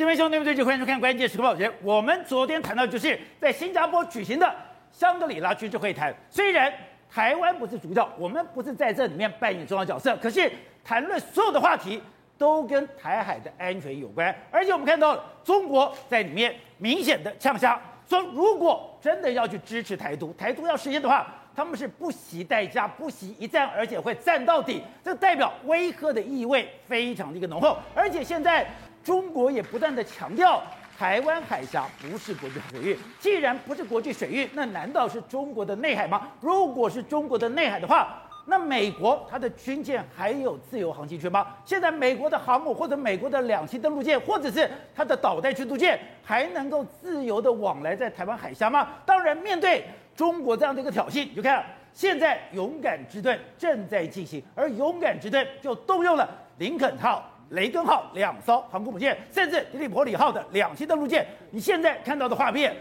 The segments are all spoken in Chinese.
新闻兄弟们，对，就欢迎收看关键时刻报时。我们昨天谈到，就是在新加坡举行的香格里拉军事会谈。虽然台湾不是主角，我们不是在这里面扮演重要角色，可是谈论所有的话题都跟台海的安全有关。而且我们看到中国在里面明显的呛声，说如果真的要去支持台独，台独要实现的话，他们是不惜代价、不惜一战，而且会战到底。这代表威吓的意味非常的一个浓厚，而且现在。中国也不断地强调，台湾海峡不是国际水域。既然不是国际水域，那难道是中国的内海吗？如果是中国的内海的话，那美国它的军舰还有自由航行权吗？现在美国的航母或者美国的两栖登陆舰，或者是它的导弹驱逐舰，还能够自由地往来在台湾海峡吗？当然，面对中国这样的一个挑衅，你就看现在勇敢之盾正在进行，而勇敢之盾就动用了林肯号。雷根号两艘航空母舰，甚至迪利伯里号的两栖登陆舰，你现在看到的画面，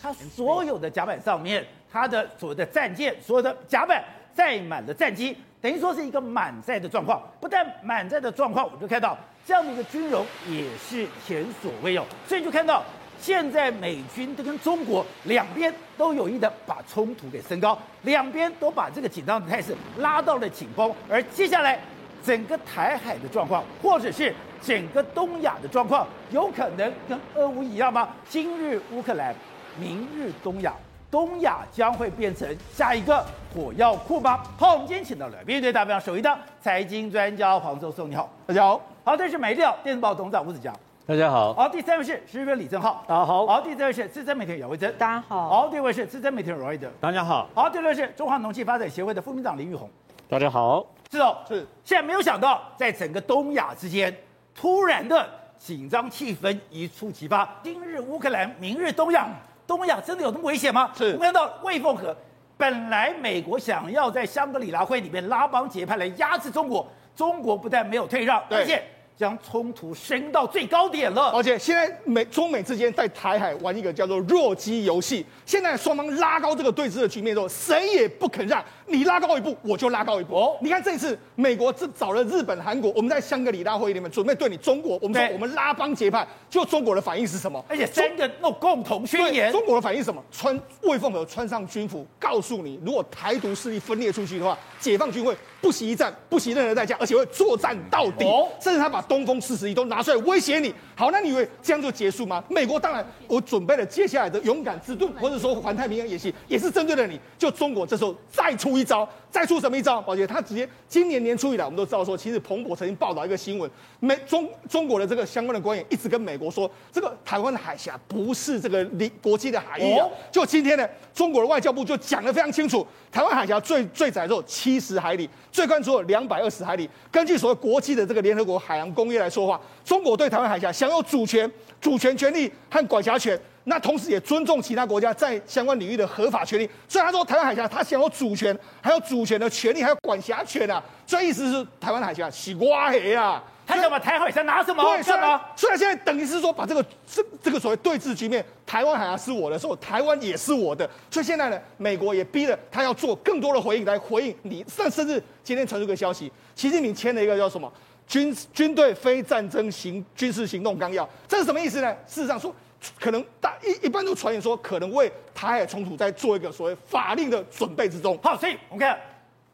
它所有的甲板上面，它的所谓的战舰，所有的甲板载满了战机，等于说是一个满载的状况。不但满载的状况，我们就看到这样的一个军容也是前所未有。所以就看到现在美军都跟中国两边都有意的把冲突给升高，两边都把这个紧张的态势拉到了紧绷，而接下来。整个台海的状况，或者是整个东亚的状况，有可能跟俄乌一样吗？今日乌克兰，明日东亚，东亚将会变成下一个火药库吗？好，我们今天请到了面对大表首一的财经专家黄宗松，你好，大家好。好，这是美丽岛电子报董事长吴子嘉，大家好。好，第三位是时事评李正浩，大家好。好，第四位是资深媒体人姚维珍，大家好。好，第五位是资深媒体人罗瑞德，大家好。好，第六位是中华农企发展协会的副秘书长林育宏，大家好。是哦，是。现在没有想到，在整个东亚之间，突然的紧张气氛一触即发。今日乌克兰，明日东亚，东亚真的有那么危险吗？是。我们看到魏凤和，本来美国想要在香格里拉会里面拉帮结派来压制中国，中国不但没有退让，而且。将冲突升到最高点了，而且现在美中美之间在台海玩一个叫做弱鸡游戏。现在双方拉高这个对峙的局面之后，谁也不肯让，你拉高一步，我就拉高一步。哦，你看这次美国这找了日本、韩国，我们在香格里拉会议里面准备对你中国，我们说我们拉帮结派，就中国的反应是什么？而且三个那共同宣言，中国的反应是什么？穿魏凤和穿上军服，告诉你，如果台独势力分裂出去的话，解放军会不惜一战，不惜任何代价，而且会作战到底，哦，甚至他把。东风四十一都拿出来威胁你，好，那你以为这样就结束吗？美国当然，我准备了接下来的勇敢之盾，或者说环太平洋演习，也是针对了你。就中国这时候再出一招，再出什么一招？宝杰，他直接今年年初以来，我们都知道说，其实彭博曾经报道一个新闻，美中中国的这个相关的官员一直跟美国说，这个台湾的海峡不是这个离国际的海域啊。就今天呢，中国的外交部就讲得非常清楚，台湾海峡最最窄只有七十海里，最宽只有两百二十海里。根据所谓国际的这个联合国海洋公约来说话，中国对台湾海峡享有主权、主权权利和管辖权，那同时也尊重其他国家在相关领域的合法权利。所以他说台湾海峡他享有主权，还有主权的权利，还有管辖权啊。所以意思是台湾海峡是瓜黑啊，他想把台湾海峡拿什么？对，是吗？虽然现在等于是说把这个这这个所谓对峙局面，台湾海峡是我的时候，台湾也是我的。所以现在呢，美国也逼了他要做更多的回应来回应你。甚甚至今天传出个消息，习近平签了一个叫什么？军军队非战争行军事行动纲要，这是什么意思呢？事实上说，可能大一一般都传言说，可能为台海冲突在做一个所谓法令的准备之中。好，所以我们看，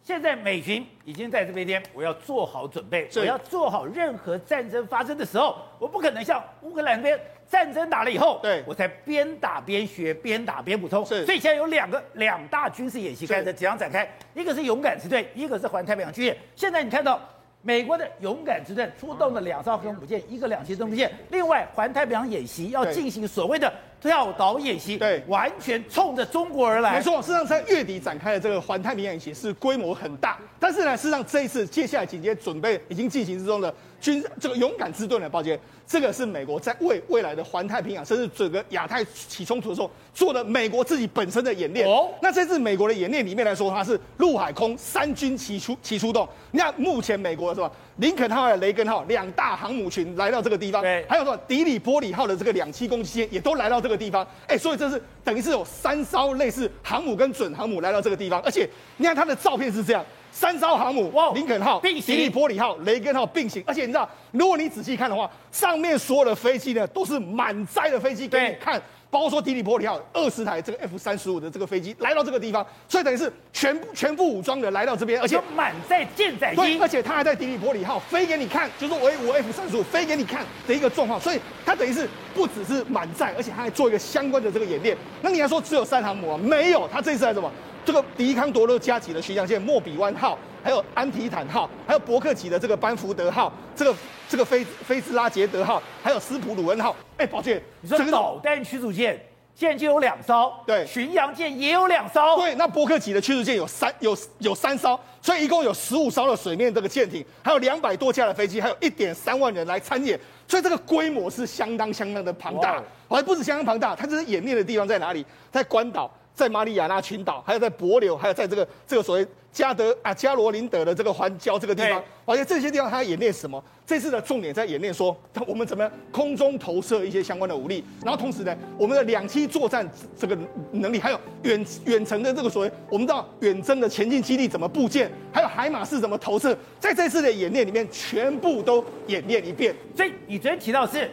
现在美军已经在这边，我要做好准备，我要做好任何战争发生的时候，我不可能像乌克兰那边战争打了以后，对我才边打边学，边打边补充。是，所以现在有两个两大军事演习开始即将展开，一个是勇敢之队，一个是环太平洋军演。现在你看到。美国的勇敢之盾出动了两艘航空母舰，一个两栖登陆舰，另外环太平洋演习要进行所谓的跳岛演习，对，完全冲着中国而来。没错，事实上在月底展开的这个环太平洋演习是规模很大，但是呢，事实上这一次接下来紧接准备已经进行之中的军这个勇敢之盾的抱歉。这个是美国在为未来的环太平洋，甚至整个亚太起冲突的时候做的美国自己本身的演练。哦，那这次美国的演练里面来说，它是陆海空三军齐出齐出动。你看，目前美国的是吧？林肯号和雷根号两大航母群来到这个地方，对，还有说迪里波里号的这个两栖攻击舰也都来到这个地方。哎，所以这是等于是有三艘类似航母跟准航母来到这个地方，而且你看它的照片是这样。三艘航母，哇林肯号、并行迪利波里号、雷根号并行，而且你知道，如果你仔细看的话，上面所有的飞机呢都是满载的飞机给你看。包括说迪利波里号二十台这个 F 三十五的这个飞机来到这个地方，所以等于是全部全副武装的来到这边，而且满载舰载机，对，而且他还在迪利波里号飞给你看，就是我我 F 三十五飞给你看的一个状况，所以他等于是不只是满载，而且他还做一个相关的这个演练。那你还说只有三航母啊？没有，他这次还什么？这个迪康多勒加级的巡洋舰莫比湾号，还有安提坦号，还有伯克级的这个班福德号，这个这个菲菲兹拉杰德号，还有斯普鲁恩号。哎，宝剑，你说导弹驱逐舰现在就有两艘，对，巡洋舰也有两艘，对，那伯克级的驱逐舰有三有有三艘，所以一共有十五艘的水面这个舰艇，还有两百多架的飞机，还有一点三万人来参演，所以这个规模是相当相当的庞大，还不止相当庞大，它这是演练的地方在哪里？在关岛。在马里亚纳群岛，还有在帛琉，还有在这个这个所谓加德啊加罗林德的这个环礁这个地方，而且这些地方它演练什么？这次的重点在演练说，我们怎么样空中投射一些相关的武力，然后同时呢，我们的两栖作战这个能力，还有远远程的这个所谓我们知道远征的前进基地怎么布建，还有海马式怎么投射，在这次的演练里面全部都演练一遍。所以你昨天提到是。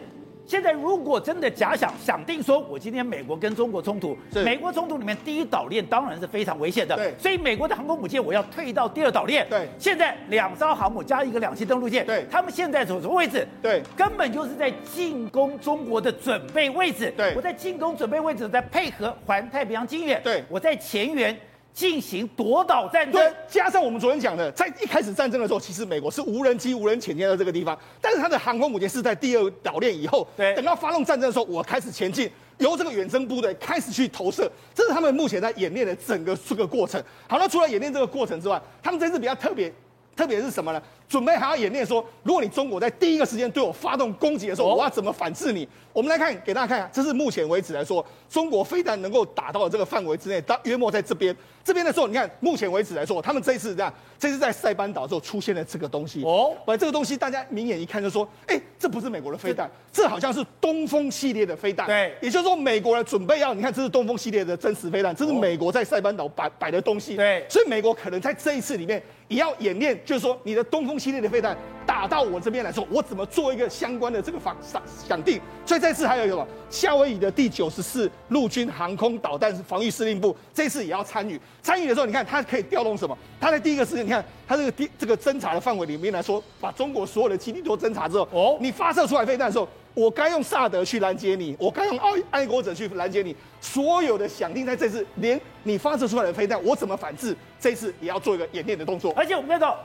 现在如果真的假想想定说，我今天美国跟中国冲突，美国冲突里面第一岛链当然是非常危险的，对，所以美国的航空母舰我要退到第二岛链，对，现在两艘航母加一个两栖登陆舰，对，他们现在走什么位置？对，根本就是在进攻中国的准备位置，对，我在进攻准备位置，在配合环太平洋经验，对，我在前缘。进行夺岛战争，对，加上我们昨天讲的，在一开始战争的时候，其实美国是无人机、无人潜舰到这个地方，但是它的航空母舰是在第二岛链以后，对，等到发动战争的时候，我开始前进，由这个远征部队开始去投射，这是他们目前在演练的整个这个过程。好，那除了演练这个过程之外，他们这次比较特别。特别是什么呢？准备还要演练说，如果你中国在第一个时间对我发动攻击的时候，我要怎么反制你？我们来看，给大家看看，这是目前为止来说，中国飞弹能够打到的这个范围之内，大约莫在这边。这边的时候，你看，目前为止来说，他们这一次这样，这次在塞班岛之后出现了这个东西。哦，把这个东西大家明眼一看就说，哎，这不是美国的飞弹，这好像是东风系列的飞弹。对，也就是说，美国人准备要，你看，这是东风系列的真实飞弹，这是美国在塞班岛摆摆的东西。对，所以美国可能在这一次里面。也要演练，就是说你的东风系列的飞弹打到我这边来说，我怎么做一个相关的这个防想想定。所以这次还有一个什么？夏威夷的第九十四陆军航空导弹防御司令部这次也要参与。参与的时候，你看它可以调动什么？它在第一个时间，你看它这个第这个侦查的范围里面来说，把中国所有的基地都侦查之后，哦，你发射出来飞弹的时候，我该用萨德去拦截你，我该用爱爱国者去拦截你，所有的想定在这次连你发射出来的飞弹，我怎么反制？这次也要做一个演练的动作。而且我们看到，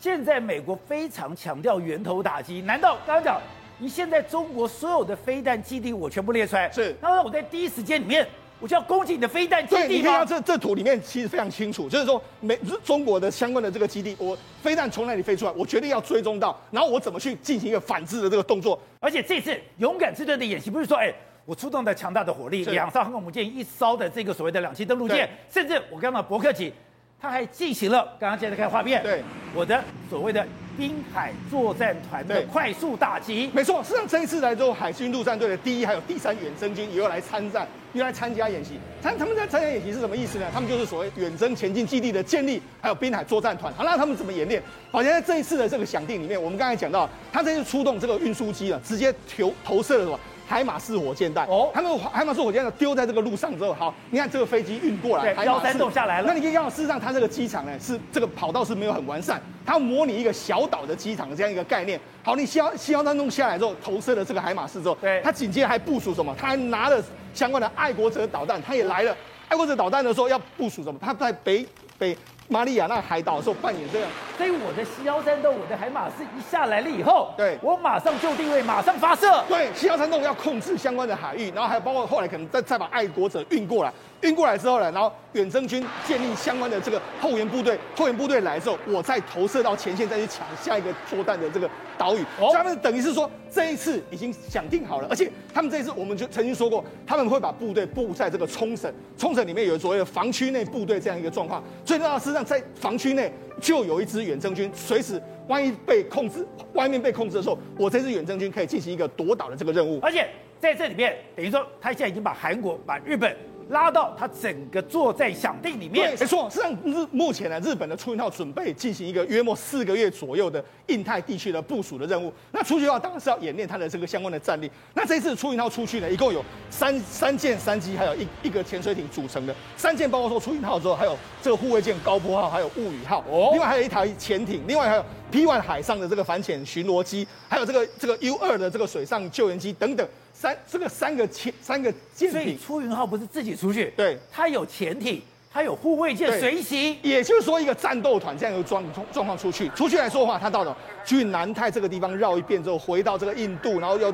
现在美国非常强调源头打击，难道刚刚讲，你现在中国所有的飞弹基地我全部列出来，是，那我在第一时间里面。我就要攻击你的飞弹基地？对，你看到这这图里面其实非常清楚，就是说美中国的相关的这个基地，我飞弹从哪里飞出来，我决定要追踪到，然后我怎么去进行一个反制的这个动作。而且这次勇敢之队的演习不是说，哎，我出动的强大的火力，两艘航空母舰，一艘的这个所谓的两栖登陆舰，甚至我刚刚伯克级。他还进行了，刚刚现在看画面，对，我的所谓的滨海作战团的快速打击，没错。事实际上这一次来之后，海军陆战队的第一还有第三远征军也要来参战，又来参加演习。他他们在参加演习是什么意思呢？他们就是所谓远征前进基地的建立，还有滨海作战团。好，那他们怎么演练？好像在这一次的这个响定里面，我们刚才讲到，他这次出动这个运输机了，直接投投射了什么？海马式火箭弹哦，他们海马式火箭弹丢在这个路上之后，好，你看这个飞机运过来，对，幺三洞下来了。那你可以看到，事实上它这个机场呢，是这个跑道是没有很完善，它模拟一个小岛的机场的这样一个概念。好，你西幺西幺三洞下来之后，投射了这个海马式之后，对，它紧接着还部署什么？它还拿了相关的爱国者导弹，它也来了。爱国者导弹的时候要部署什么？它在北北。马里亚纳海岛的时候扮演这样，所以我的西幺三洞，我的海马是一下来了以后，对，我马上就定位，马上发射。对西幺三洞要控制相关的海域，然后还有包括后来可能再再把爱国者运过来，运过来之后呢，然后远征军建立相关的这个后援部队，后援部队来之后，我再投射到前线，再去抢下一个作战的这个岛屿。哦，所以他们等于是说这一次已经想定好了，而且他们这一次我们就曾经说过，他们会把部队布在这个冲绳，冲绳里面有所谓的防区内部队这样一个状况。最重要的是让在防区内。就有一支远征军，随时万一被控制，外面被控制的时候，我这支远征军可以进行一个夺岛的这个任务。而且在这里面，等于说他现在已经把韩国、把日本拉到他整个坐在响定里面。没错，实际上日目前呢，日本的出云号准备进行一个约莫四个月左右的印太地区的部署的任务。那出去的话，当然是要演练它的这个相关的战力。那这一次出云号出去呢，一共有三三舰三机，还有一一个潜水艇组成的。三舰包括说出云号之后，还有这个护卫舰高波号，还有雾羽号。哦，另外还有一台潜艇，另外还有 P1 海上的这个反潜巡逻机，还有这个这个 U 二的这个水上救援机等等。三这个三个潜三个舰艇，所以出云号不是自己出去，对，它有潜艇，它有护卫舰随行，也就是说一个战斗团这样一个状状况出去，出去来说的话，他到了去南太这个地方绕一遍之后，回到这个印度，然后又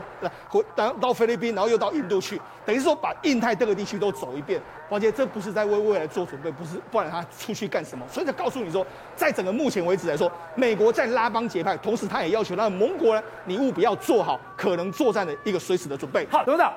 回到到菲律宾，然后又到印度去，等于说把印太这个地区都走一遍。而且这不是在为未来做准备，不是，不然他出去干什么？所以他告诉你说，在整个目前为止来说，美国在拉帮结派，同时他也要求他的盟国呢，你务必要做好可能作战的一个随时的准备。好，董事长，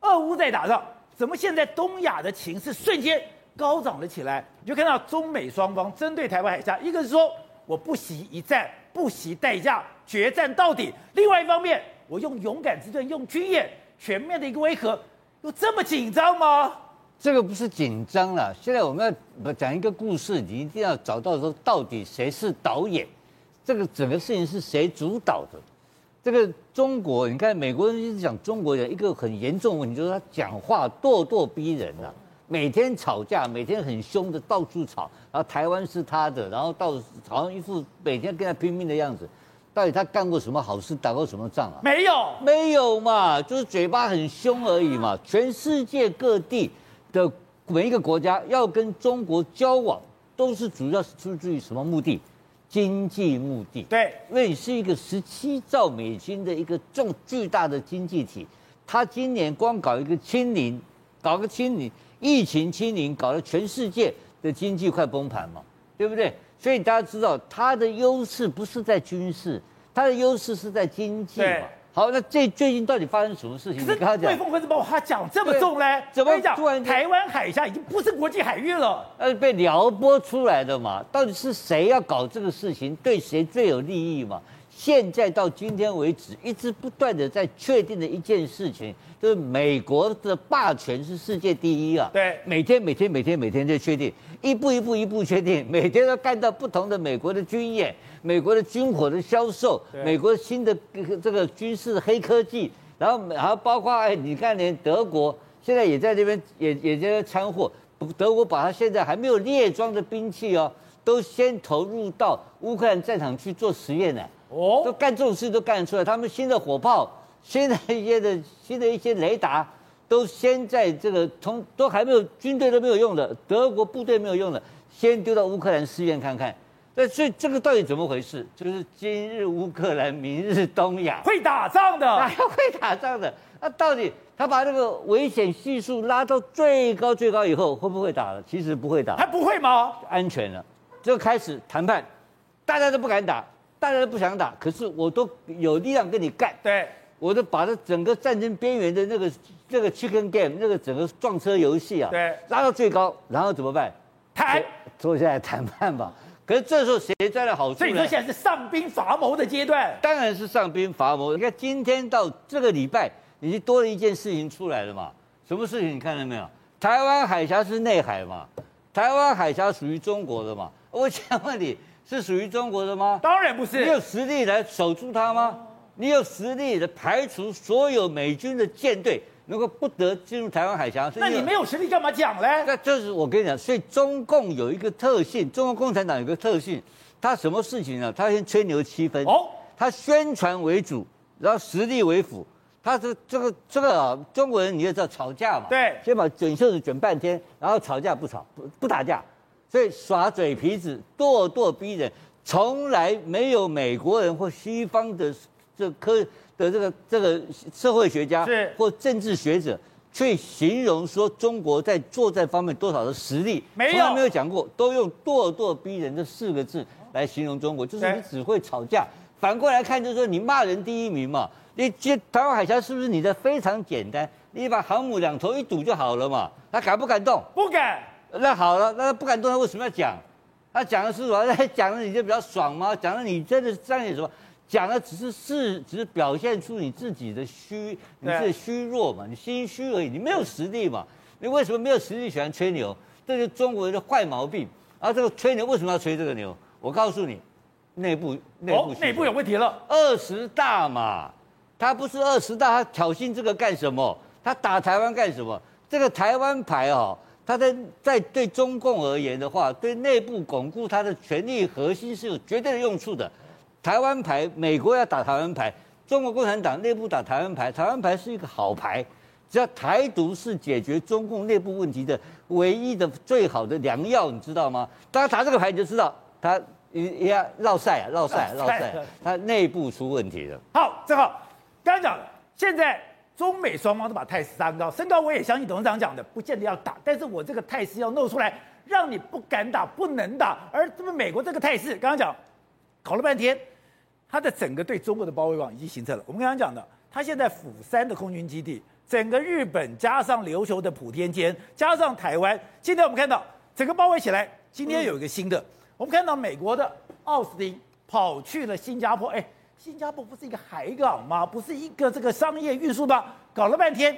俄乌在打仗，怎么现在东亚的情势瞬间高涨了起来？你就看到中美双方针对台湾海峡，一个是说我不惜一战，不惜代价，决战到底；另外一方面，我用勇敢之盾，用军演全面的一个威吓，有这么紧张吗？这个不是紧张了，现在我们要讲一个故事，你一定要找到说到底谁是导演，这个整个事情是谁主导的？这个中国，你看美国人一直讲中国人一个很严重的问题，就是他讲话咄咄逼人啊，每天吵架，每天很凶的到处吵，然后台湾是他的，然后到好像一副每天跟他拼命的样子，到底他干过什么好事，打过什么仗啊？没有，没有嘛，就是嘴巴很凶而已嘛，全世界各地。的每一个国家要跟中国交往，都是主要是出自于什么目的？经济目的。对，因为你是一个十七兆美金的一个重巨大的经济体，他今年光搞一个清零，搞个清零，疫情清零，搞得全世界的经济快崩盘嘛，对不对？所以大家知道，它的优势不是在军事，它的优势是在经济嘛。好，那这最近到底发生什么事情？可是魏凤和怎么把话讲这么重呢？怎么讲？台湾海峡已经不是国际海域了，呃，被撩拨出来的嘛？到底是谁要搞这个事情？对谁最有利益嘛？现在到今天为止，一直不断的在确定的一件事情，就是美国的霸权是世界第一啊！对，每天每天每天每天在确定，一步一步一步确定，每天都看到不同的美国的军演。美国的军火的销售，美国新的这个军事黑科技，然后还有包括哎，你看连德国现在也在这边也也在掺和，德国把它现在还没有列装的兵器哦，都先投入到乌克兰战场去做实验呢。哦，都干这种事都干得出来，他们新的火炮，新的一些的新的一些雷达，都先在这个从都还没有军队都没有用的，德国部队没有用的，先丢到乌克兰试验看看。那所以这个到底怎么回事？就是今日乌克兰，明日东亚，会打仗的，哪 要会打仗的。那到底他把这个危险系数拉到最高最高以后，会不会打了？其实不会打，还不会吗？安全了，就开始谈判，大家都不敢打，大家都不想打，可是我都有力量跟你干。对，我都把这整个战争边缘的那个那个 chicken game 那个整个撞车游戏啊，对，拉到最高，然后怎么办？谈，坐下来谈判吧。可是这时候谁占了好处呢？所以说现在是上兵伐谋的阶段，当然是上兵伐谋。你看今天到这个礼拜，已经多了一件事情出来了嘛？什么事情？你看到没有？台湾海峡是内海嘛？台湾海峡属于中国的嘛？我想问你，是属于中国的吗？当然不是。你有实力来守住它吗？你有实力来排除所有美军的舰队？能够不得进入台湾海峡，那你没有实力干嘛讲嘞？那就是我跟你讲，所以中共有一个特性，中国共产党有一个特性，他什么事情呢？他先吹牛七分，哦，他宣传为主，然后实力为辅。他是这个这个啊，中国人你也知道吵架嘛，对，先把卷袖子卷半天，然后吵架不吵不不打架，所以耍嘴皮子，咄咄逼人，从来没有美国人或西方的这科。的这个这个社会学家或政治学者去形容说中国在作战方面多少的实力，从来没有讲过，都用咄咄逼人这四个字来形容中国，就是你只会吵架。反过来看，就是说你骂人第一名嘛，你接台湾海峡是不是你的非常简单？你把航母两头一堵就好了嘛？他敢不敢动？不敢。那好了，那他不敢动，他为什么要讲？他讲的是什么？他 讲的你就比较爽吗？讲的你真的这样有什么？讲的只是是，只是表现出你自己的虚，你自己虚弱嘛，你心虚而已，你没有实力嘛。你为什么没有实力喜欢吹牛？这是中国人的坏毛病。啊，这个吹牛为什么要吹这个牛？我告诉你，内部内部内部有问题了。二十大嘛，他不是二十大，他挑衅这个干什么？他打台湾干什么？这个台湾牌哦，他在在对中共而言的话，对内部巩固他的权力核心是有绝对的用处的。台湾牌，美国要打台湾牌，中国共产党内部打台湾牌，台湾牌是一个好牌。只要台独是解决中共内部问题的唯一的最好的良药，你知道吗？大家打这个牌你就知道，他也要绕赛啊，绕赛，绕赛，他内部出问题了。好，正好刚刚讲，现在中美双方都把态势升高，升高我也相信董事长讲的，不见得要打，但是我这个态势要弄出来，让你不敢打，不能打。而这么美国这个态势，刚刚讲搞了半天，他的整个对中国的包围网已经形成了。我们刚刚讲的，他现在釜山的空军基地。整个日本加上琉球的普天间，加上台湾，今天我们看到整个包围起来。今天有一个新的，我们看到美国的奥斯汀跑去了新加坡。哎，新加坡不是一个海港吗？不是一个这个商业运输吗？搞了半天，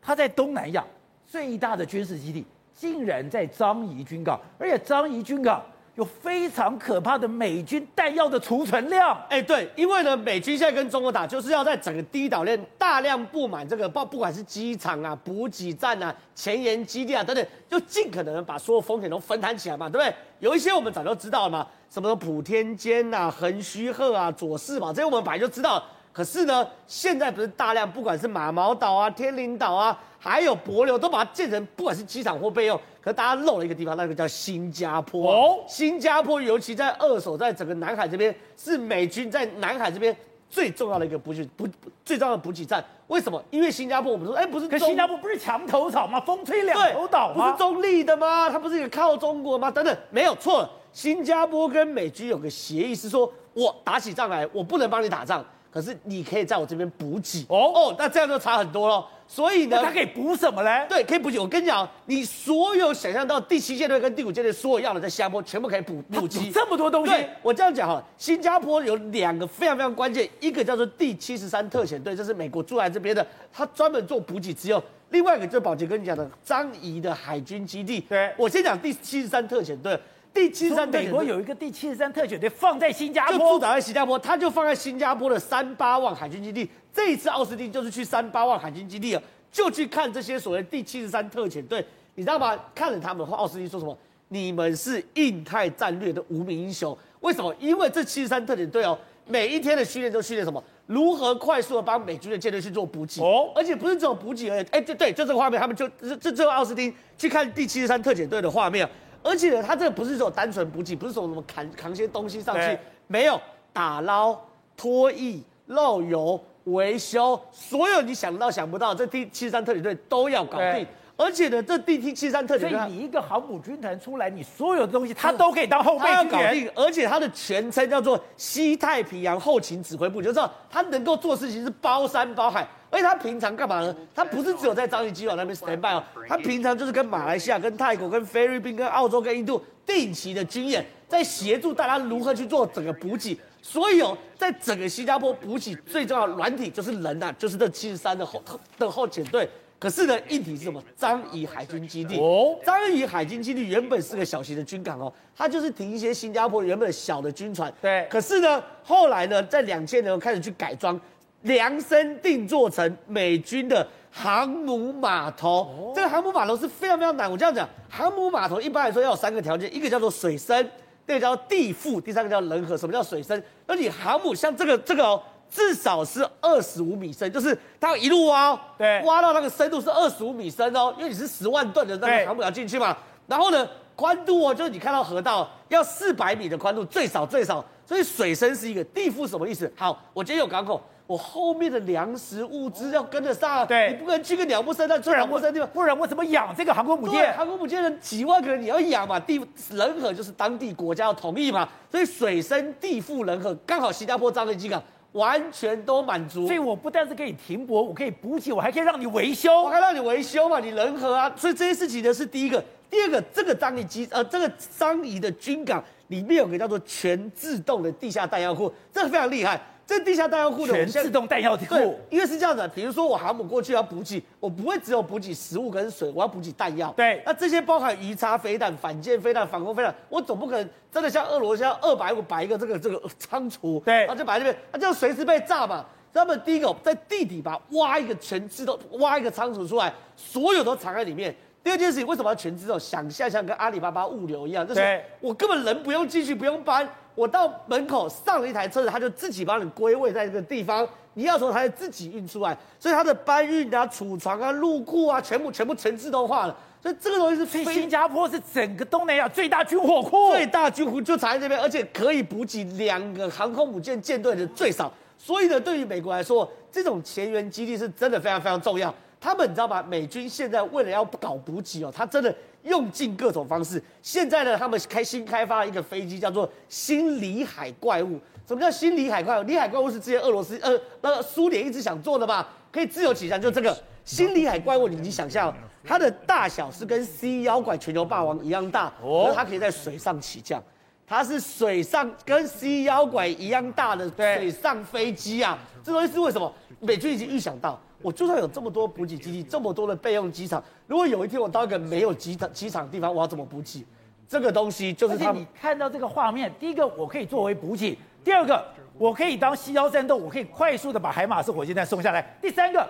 它在东南亚最大的军事基地，竟然在樟宜军港，而且樟宜军港。有非常可怕的美军弹药的储存量，哎，对，因为呢，美军现在跟中国打，就是要在整个第一岛链大量布满这个，不不管是机场啊、补给站啊、前沿基地啊等等，就尽可能把所有风险都分摊起来嘛，对不对？有一些我们早就知道了嘛，什么普天间啊、横须贺啊、佐世保，这些我们本来就知道。可是呢，现在不是大量，不管是马毛岛啊、天灵岛啊，还有帛琉，都把它建成不管是机场或备用。可是大家漏了一个地方，那个叫新加坡。哦，新加坡尤其在二手，在整个南海这边，是美军在南海这边最重要的一个补给补最重要的补给站。为什么？因为新加坡我们说，哎，不是，可新加坡不是墙头草吗？风吹两头倒吗？不是中立的吗？它不是一个靠中国吗？等等，没有错。新加坡跟美军有个协议，是说我打起仗来，我不能帮你打仗。可是你可以在我这边补给哦哦，那这样就差很多了。所以呢，他可以补什么嘞？对，可以补给。我跟你讲，你所有想象到第七舰队跟第五舰队所有要的在新加坡全部可以补补给。这么多东西，对，我这样讲哈，新加坡有两个非常非常关键，一个叫做第七十三特遣队，这是美国驻在这边的，他专门做补给，只有另外一个就是宝杰跟你讲的张仪的海军基地。对，我先讲第七十三特遣队。第七十三美国有一个第七十三特遣队放在新加坡，就驻扎在新加坡，他就放在新加坡的三八万海军基地。这一次奥斯汀就是去三八万海军基地了，就去看这些所谓第七十三特遣队，你知道吗？看了他们的话，奥斯汀说什么？你们是印太战略的无名英雄。为什么？因为这七十三特遣队哦，每一天的训练都训练什么？如何快速的帮美军的舰队去做补给哦，而且不是只有补给而已。哎，对对，就这个画面，他们就这这这个奥斯汀去看第七十三特遣队的画面。而且呢，他这个不是说单纯补给，不是说什么扛扛些东西上去，没有打捞、拖曳、漏油、维修，所有你想到想不到，这第七十三特警队都要搞定。而且呢，这第七十三特点，所以你一个航母军团出来，你所有的东西他都可以当后备军搞定。而且他的全称叫做西太平洋后勤指挥部，就知道他能够做事情是包山包海。而且他平常干嘛呢？他不是只有在樟宜机场那边 stand by 哦，他平常就是跟马来西亚、跟泰国、跟菲律宾、跟澳洲、跟印度定期的军演，在协助大家如何去做整个补给。所以哦，在整个新加坡补给最重要的软体就是人呐、啊，就是这七十三的后的后遣队。可是呢，硬体是什么？樟宜海军基地哦，樟宜海军基地原本是个小型的军港哦，它就是停一些新加坡原本小的军船。对。可是呢，后来呢，在两千年开始去改装。量身定做成美军的航母码头，哦、这个航母码头是非常非常难。我这样讲，航母码头一般来说要有三个条件，一个叫做水深，第二个叫地腹，第三个叫人和。什么叫水深？那你航母像这个这个哦，至少是二十五米深，就是它要一路挖哦，对，挖到那个深度是二十五米深哦，因为你是十万吨的那个航母要进去嘛。然后呢，宽度哦，就是你看到河道要四百米的宽度，最少最少。所以水深是一个，地腹什么意思？好，我今天有港口。我后面的粮食物资要跟得上，对，你不可能去个鸟不生蛋、猪鸟不生的地方，不然我怎么养这个航空母舰？航空母舰的几万个人你要养嘛？地人和就是当地国家要同意嘛，所以水深地腹人和刚好新加坡樟宜机港完全都满足。所以我不但是可以停泊，我可以补给，我还可以让你维修，我还让你维修嘛，你人和啊。所以这些事情呢是第一个，第二个这个张仪机呃这个张仪的军港里面有个叫做全自动的地下弹药库，这个非常厉害。这地下弹药库的全自动弹药库对，因为是这样的，比如说我航母过去要补给，我不会只有补给食物跟水，我要补给弹药。对，那这些包含鱼叉飞弹、反舰飞弹、反攻飞弹，我总不可能真的像俄罗斯要二百五摆一个这个这个仓储，对，那就摆这边，那就随时被炸嘛。那么第一个在地底吧挖一个全自动，挖一个仓储出来，所有都藏在里面。第二件事情，为什么要全自动？想象像跟阿里巴巴物流一样，就是我根本人不用进去，不用搬，我到门口上了一台车子，它就自己帮你归位在这个地方。你要从它自己运出来，所以它的搬运啊、储藏啊、入库啊，全部全部全自动化了。所以这个东西是非新加坡是整个东南亚最大军火库，最大军库就藏在这边，而且可以补给两个航空母舰舰队的最少。所以呢，对于美国来说，这种前沿基地是真的非常非常重要。他们你知道吗？美军现在为了要搞补给哦，他真的用尽各种方式。现在呢，他们开新开发了一个飞机，叫做新里海怪物。什么叫新里海怪物？里海怪物是之前俄罗斯呃那个苏联一直想做的嘛，可以自由起降，就这个新里海怪物。你你想象，它的大小是跟 C 妖怪全球霸王一样大，哦，它可以在水上起降。它是水上跟 C 妖怪一样大的水上飞机啊！这东西是为什么？美军已经预想到。我就算有这么多补给基地，这么多的备用机场，如果有一天我到一个没有机场机场的地方，我要怎么补给？这个东西就是他们。你看到这个画面，第一个我可以作为补给，第二个我可以当西腰战斗，我可以快速的把海马式火箭弹送下来，第三个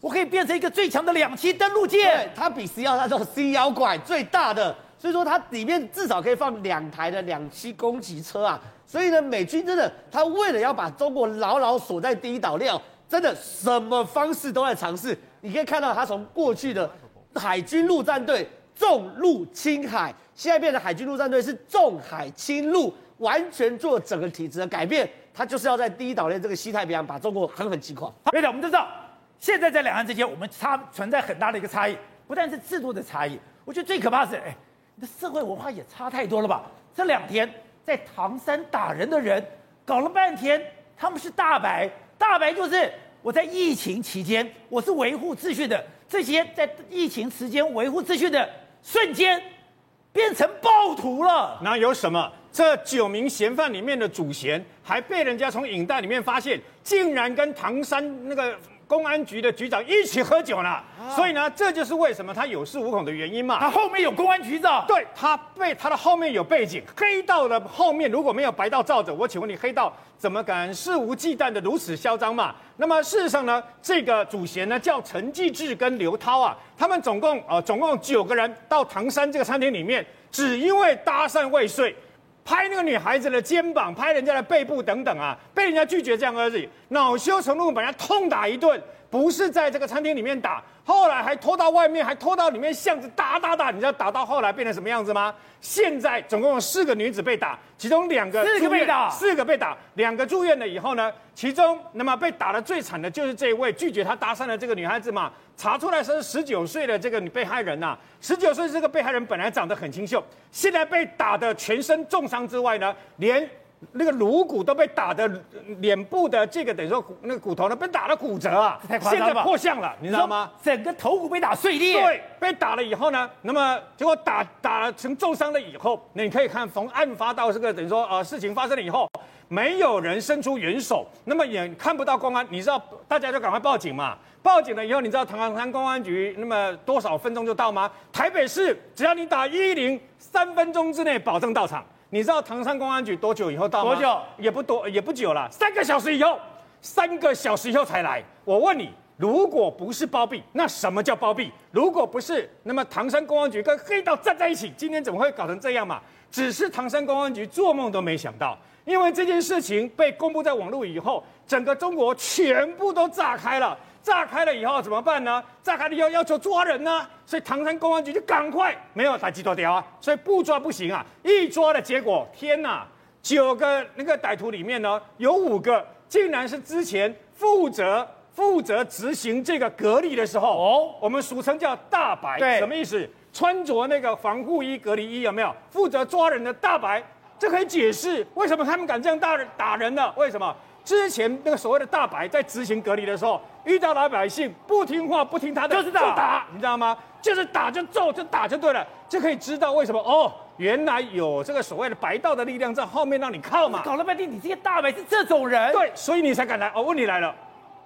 我可以变成一个最强的两栖登陆舰，它比 C 幺它这种 C 幺拐最大的，所以说它里面至少可以放两台的两栖攻击车啊。所以呢，美军真的，他为了要把中国牢牢锁在第一岛链。真的什么方式都在尝试，你可以看到他从过去的海军陆战队重陆轻海，现在变成海军陆战队是重海轻陆，完全做整个体制的改变。他就是要在第一岛链这个西太平洋把中国狠狠击垮。好，队长，我们都知道，现在在两岸之间，我们差存在很大的一个差异，不但是制度的差异，我觉得最可怕是，哎，你的社会文化也差太多了吧？这两天在唐山打人的人，搞了半天，他们是大白。大白就是我在疫情期间，我是维护秩序的。这些在疫情时间维护秩序的瞬间，变成暴徒了。那有什么？这九名嫌犯里面的主嫌，还被人家从影带里面发现，竟然跟唐山那个。公安局的局长一起喝酒呢，啊、所以呢，这就是为什么他有恃无恐的原因嘛。他后面有公安局长，对，他背他的后面有背景，黑道的后面如果没有白道罩着，我请问你，黑道怎么敢肆无忌惮的如此嚣张嘛？那么事实上呢，这个主嫌呢叫陈继志跟刘涛啊，他们总共呃总共九个人到唐山这个餐厅里面，只因为搭讪未遂。拍那个女孩子的肩膀，拍人家的背部等等啊，被人家拒绝这样而已，恼羞成怒，把人家痛打一顿，不是在这个餐厅里面打。后来还拖到外面，还拖到里面巷子打打打，你知道打到后来变成什么样子吗？现在总共有四个女子被打，其中两个四个被打，四个被打，两个住院了以后呢，其中那么被打的最惨的就是这一位拒绝他搭讪的这个女孩子嘛，查出来是十九岁的这个女被害人呐、啊，十九岁这个被害人本来长得很清秀，现在被打的全身重伤之外呢，连。那个颅骨都被打的，脸部的这个等于说那个骨头呢被打了骨折啊，太夸张了，现在破相了，你知道吗？整个头骨被打碎裂。对，被打了以后呢，那么结果打打了成重伤了以后，那你可以看从案发到这个等于说呃事情发生了以后，没有人伸出援手，那么也看不到公安，你知道大家就赶快报警嘛。报警了以后，你知道唐山公安局那么多少分钟就到吗？台北市只要你打一一零，三分钟之内保证到场。你知道唐山公安局多久以后到吗？多久？也不多，也不久了，三个小时以后，三个小时以后才来。我问你，如果不是包庇，那什么叫包庇？如果不是，那么唐山公安局跟黑道站在一起，今天怎么会搞成这样嘛？只是唐山公安局做梦都没想到，因为这件事情被公布在网络以后，整个中国全部都炸开了。炸开了以后怎么办呢？炸开了以后要求抓人呢，所以唐山公安局就赶快没有打击多条啊，所以不抓不行啊！一抓的结果，天哪，九个那个歹徒里面呢，有五个竟然是之前负责负责执行这个隔离的时候哦，我们俗称叫大白，对，什么意思？穿着那个防护衣、隔离衣有没有？负责抓人的大白，这可以解释为什么他们敢这样打人打人呢？为什么？之前那个所谓的大白在执行隔离的时候，遇到老百姓不听话、不听他的，就是打，你知道吗？就是打就揍就打就对了，就可以知道为什么哦，原来有这个所谓的白道的力量在后面让你靠嘛。搞了半天，你这些大白是这种人，对，所以你才敢来。哦，问题来了，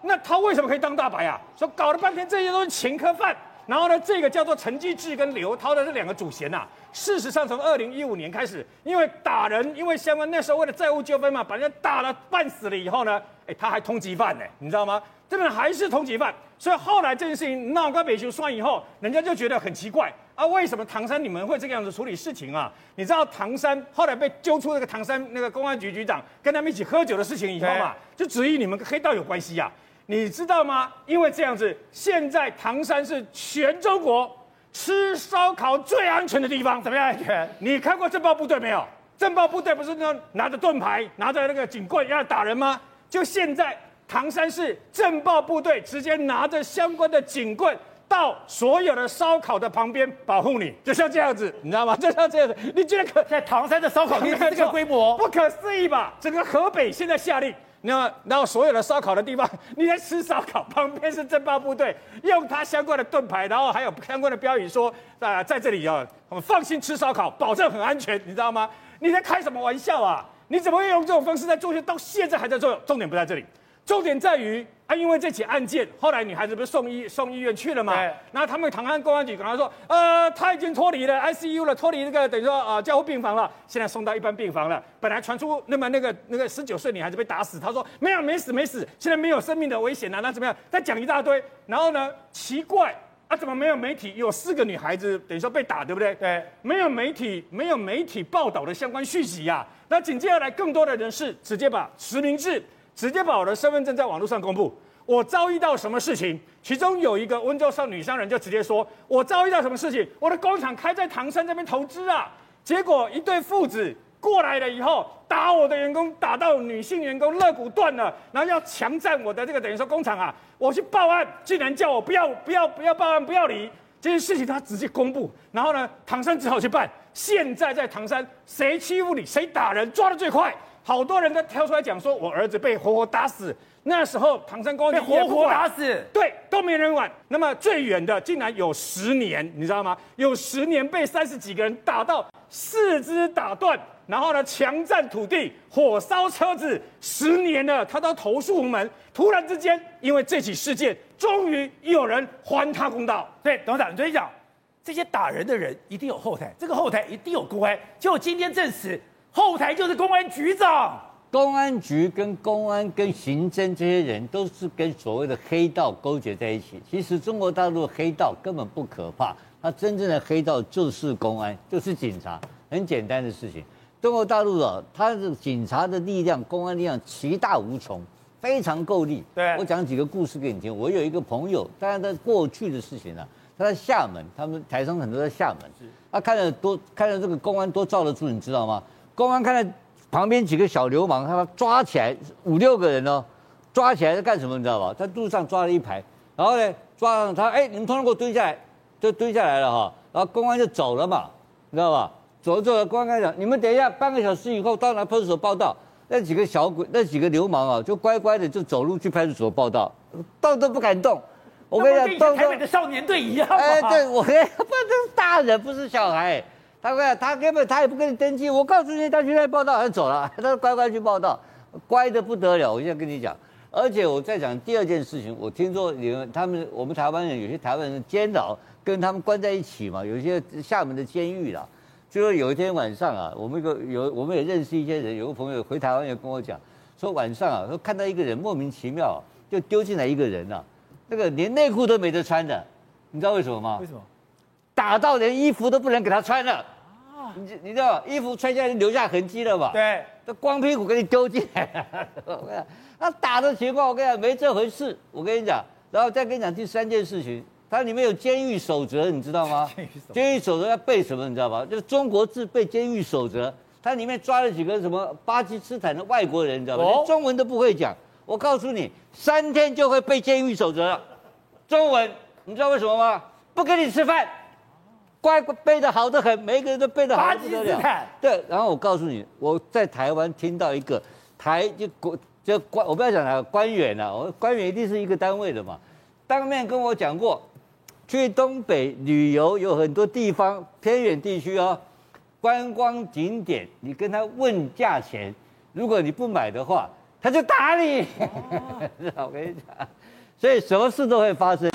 那他为什么可以当大白啊？说搞了半天这些都是前科犯。然后呢，这个叫做陈继志跟刘涛的这两个主嫌呐、啊，事实上从二零一五年开始，因为打人，因为相关那时候为了债务纠纷嘛，把人家打了半死了以后呢，哎，他还通缉犯呢，你知道吗？这边还是通缉犯，所以后来这件事情闹个北球算以后，人家就觉得很奇怪啊，为什么唐山你们会这个样子处理事情啊？你知道唐山后来被揪出那个唐山那个公安局局长跟他们一起喝酒的事情以后嘛，就质疑你们跟黑道有关系呀、啊？你知道吗？因为这样子，现在唐山是全中国吃烧烤最安全的地方。怎么样安全？你看过政报部队没有？政报部队不是那拿着盾牌、拿着那个警棍要打人吗？就现在唐山市政报部队直接拿着相关的警棍到所有的烧烤的旁边保护你，就像这样子，你知道吗？就像这样子，你觉得可在唐山的烧烤店这个规模，不可思议吧？整个河北现在下令。那然后所有的烧烤的地方，你在吃烧烤，旁边是镇暴部队，用他相关的盾牌，然后还有相关的标语说啊、呃，在这里啊，我们放心吃烧烤，保证很安全，你知道吗？你在开什么玩笑啊？你怎么会用这种方式在做？到现在还在做？重点不在这里，重点在于。啊，因为这起案件，后来女孩子不是送医送医院去了嘛？然后他们唐山公安局跟他说，呃，他已经脱离了 ICU 了，脱离那个等于说啊加护病房了，现在送到一般病房了。本来传出那么那个那个十九岁女孩子被打死，他说没有没死没死，现在没有生命的危险啊，那怎么样？再讲一大堆，然后呢，奇怪啊，怎么没有媒体有四个女孩子等于说被打，对不对？对，没有媒体没有媒体报道的相关讯息呀、啊。那紧接着来更多的人士直接把实名制。直接把我的身份证在网络上公布，我遭遇到什么事情？其中有一个温州上女商人就直接说，我遭遇到什么事情？我的工厂开在唐山这边投资啊，结果一对父子过来了以后，打我的员工，打到女性员工肋骨断了，然后要强占我的这个等于说工厂啊，我去报案，竟然叫我不要不要不要报案，不要理这件事情，他直接公布，然后呢，唐山只好去办。现在在唐山，谁欺负你，谁打人，抓的最快。好多人都跳出来讲说，我儿子被活活打死。那时候唐山公安局活活打死，对，都没人管。那么最远的竟然有十年，你知道吗？有十年被三十几个人打到四肢打断，然后呢，强占土地、火烧车子，十年了，他都投诉无门。突然之间，因为这起事件，终于有人还他公道。对，董事长，你最近讲这些打人的人一定有后台，这个后台一定有公安，结果今天证实。后台就是公安局长，公安局跟公安跟刑侦这些人都是跟所谓的黑道勾结在一起。其实中国大陆的黑道根本不可怕，他真正的黑道就是公安，就是警察，很简单的事情。中国大陆啊，他的警察的力量、公安力量奇大无穷，非常够力。对，我讲几个故事给你听。我有一个朋友，当然在过去的事情呢、啊，他在厦门，他们台商很多在厦门，他看了多看了这个公安多罩得住，你知道吗？公安看到旁边几个小流氓，他抓起来五六个人哦，抓起来在干什么？你知道吧？在路上抓了一排，然后呢，抓上他，哎，你们通通给我蹲下来，就蹲下来了哈。然后公安就走了嘛，你知道吧？走了之后，公安跟他讲，你们等一下，半个小时以后到那派出所报道。那几个小鬼，那几个流氓啊，就乖乖的就走路去派出所报到，动都不敢动。我跟你讲，跟台北的少年队一样。哎，对，我跟不是大人，不是小孩。他说：“他根本他也不跟你登记。我告诉你，他去那报道，他走了，他乖乖去报道，乖的不得了。我现在跟你讲，而且我在讲第二件事情。我听说你们他们我们台湾人有些台湾人监牢跟他们关在一起嘛，有些厦门的监狱啦。就说有一天晚上啊，我们一个有我们也认识一些人，有个朋友回台湾也跟我讲，说晚上啊，说看到一个人莫名其妙就丢进来一个人啊，那个连内裤都没得穿的，你知道为什么吗？为什么？打到连衣服都不能给他穿了。”你你知道衣服穿下来留下痕迹了吧？对，这光屁股给你丢进来。我跟你讲，他打的情况，我跟你讲没这回事。我跟你讲，然后再跟你讲第三件事情，它里面有监狱守则，你知道吗？监狱守则要背什么？你知道吗？就是中国字背监狱守则。它里面抓了几个什么巴基斯坦的外国人，你知道吗？连中文都不会讲。我告诉你，三天就会背监狱守则了。中文，你知道为什么吗？不跟你吃饭。乖乖背的好得很，每一个人都背的好得不得了。对，然后我告诉你，我在台湾听到一个台就国就官，我不要讲了，官员啊，我官员一定是一个单位的嘛，当面跟我讲过，去东北旅游有很多地方偏远地区哦，观光景点，你跟他问价钱，如果你不买的话，他就打你。哦、我跟你讲，所以什么事都会发生。